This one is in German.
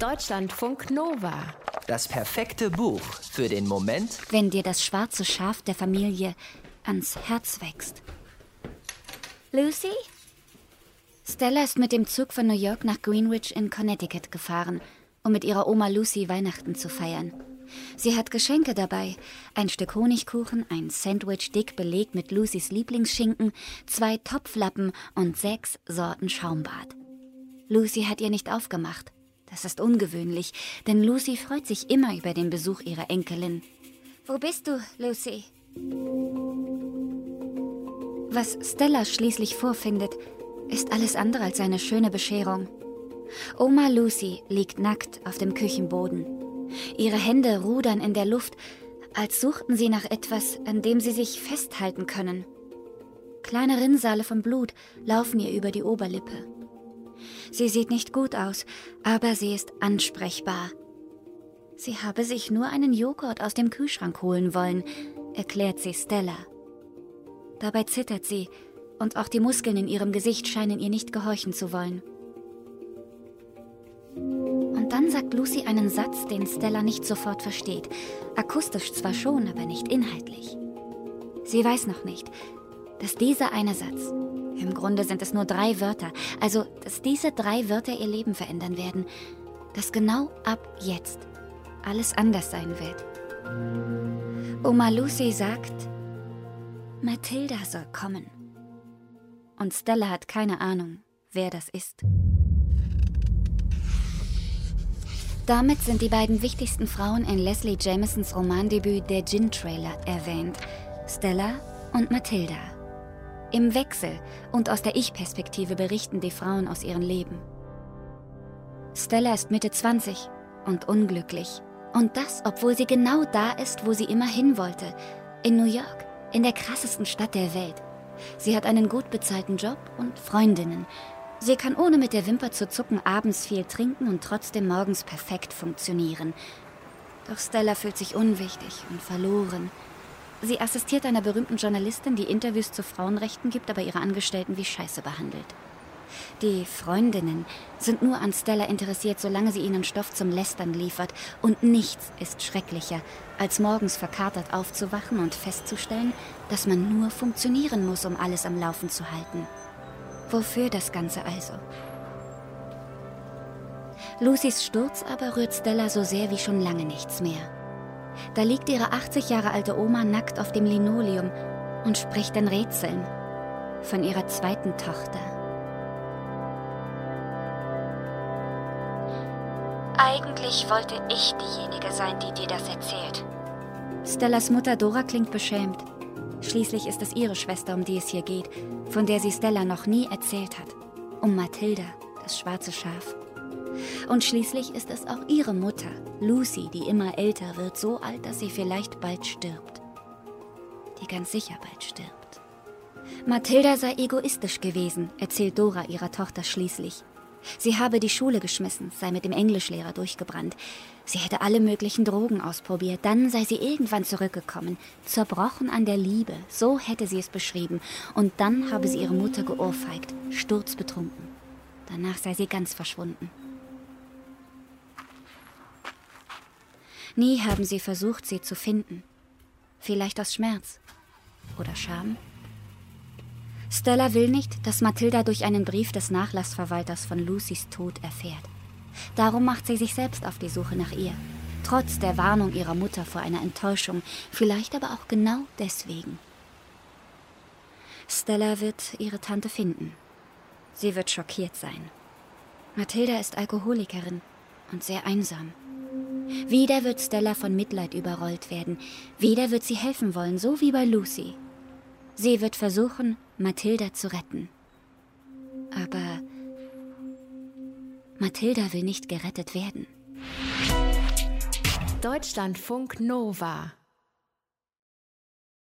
Deutschlandfunk Nova. Das perfekte Buch für den Moment, wenn dir das schwarze Schaf der Familie ans Herz wächst. Lucy? Stella ist mit dem Zug von New York nach Greenwich in Connecticut gefahren, um mit ihrer Oma Lucy Weihnachten zu feiern. Sie hat Geschenke dabei. Ein Stück Honigkuchen, ein Sandwich dick belegt mit Lucys Lieblingsschinken, zwei Topflappen und sechs Sorten Schaumbad. Lucy hat ihr nicht aufgemacht. Das ist ungewöhnlich, denn Lucy freut sich immer über den Besuch ihrer Enkelin. Wo bist du, Lucy? Was Stella schließlich vorfindet, ist alles andere als eine schöne Bescherung. Oma Lucy liegt nackt auf dem Küchenboden. Ihre Hände rudern in der Luft, als suchten sie nach etwas, an dem sie sich festhalten können. Kleine Rinnsale von Blut laufen ihr über die Oberlippe. Sie sieht nicht gut aus, aber sie ist ansprechbar. Sie habe sich nur einen Joghurt aus dem Kühlschrank holen wollen, erklärt sie Stella. Dabei zittert sie, und auch die Muskeln in ihrem Gesicht scheinen ihr nicht gehorchen zu wollen. Und dann sagt Lucy einen Satz, den Stella nicht sofort versteht. Akustisch zwar schon, aber nicht inhaltlich. Sie weiß noch nicht, dass dieser eine Satz, im Grunde sind es nur drei Wörter, also dass diese drei Wörter ihr Leben verändern werden, dass genau ab jetzt alles anders sein wird. Oma Lucy sagt, Mathilda soll kommen. Und Stella hat keine Ahnung, wer das ist. Damit sind die beiden wichtigsten Frauen in Leslie Jamesons Romandebüt Der Gin-Trailer erwähnt. Stella und Mathilda. Im Wechsel und aus der Ich-Perspektive berichten die Frauen aus ihrem Leben. Stella ist Mitte 20 und unglücklich. Und das, obwohl sie genau da ist, wo sie immer hin wollte. In New York, in der krassesten Stadt der Welt. Sie hat einen gut bezahlten Job und Freundinnen. Sie kann ohne mit der Wimper zu zucken abends viel trinken und trotzdem morgens perfekt funktionieren. Doch Stella fühlt sich unwichtig und verloren. Sie assistiert einer berühmten Journalistin, die Interviews zu Frauenrechten gibt, aber ihre Angestellten wie Scheiße behandelt. Die Freundinnen sind nur an Stella interessiert, solange sie ihnen Stoff zum Lästern liefert. Und nichts ist schrecklicher, als morgens verkatert aufzuwachen und festzustellen, dass man nur funktionieren muss, um alles am Laufen zu halten. Wofür das Ganze also? Lucys Sturz aber rührt Stella so sehr wie schon lange nichts mehr. Da liegt ihre 80 Jahre alte Oma nackt auf dem Linoleum und spricht in Rätseln von ihrer zweiten Tochter. Eigentlich wollte ich diejenige sein, die dir das erzählt. Stellas Mutter Dora klingt beschämt. Schließlich ist es ihre Schwester, um die es hier geht, von der sie Stella noch nie erzählt hat. Um Mathilda, das schwarze Schaf. Und schließlich ist es auch ihre Mutter, Lucy, die immer älter wird, so alt, dass sie vielleicht bald stirbt. Die ganz sicher bald stirbt. Mathilda sei egoistisch gewesen, erzählt Dora ihrer Tochter schließlich. Sie habe die Schule geschmissen, sei mit dem Englischlehrer durchgebrannt. Sie hätte alle möglichen Drogen ausprobiert. Dann sei sie irgendwann zurückgekommen, zerbrochen an der Liebe. So hätte sie es beschrieben. Und dann habe sie ihre Mutter geohrfeigt, sturzbetrunken. Danach sei sie ganz verschwunden. Nie haben sie versucht, sie zu finden. Vielleicht aus Schmerz oder Scham. Stella will nicht, dass Mathilda durch einen Brief des Nachlassverwalters von Lucys Tod erfährt. Darum macht sie sich selbst auf die Suche nach ihr. Trotz der Warnung ihrer Mutter vor einer Enttäuschung, vielleicht aber auch genau deswegen. Stella wird ihre Tante finden. Sie wird schockiert sein. Mathilda ist Alkoholikerin und sehr einsam. Wieder wird Stella von Mitleid überrollt werden. Wieder wird sie helfen wollen, so wie bei Lucy. Sie wird versuchen, Mathilda zu retten. Aber Mathilda will nicht gerettet werden. Deutschlandfunk Nova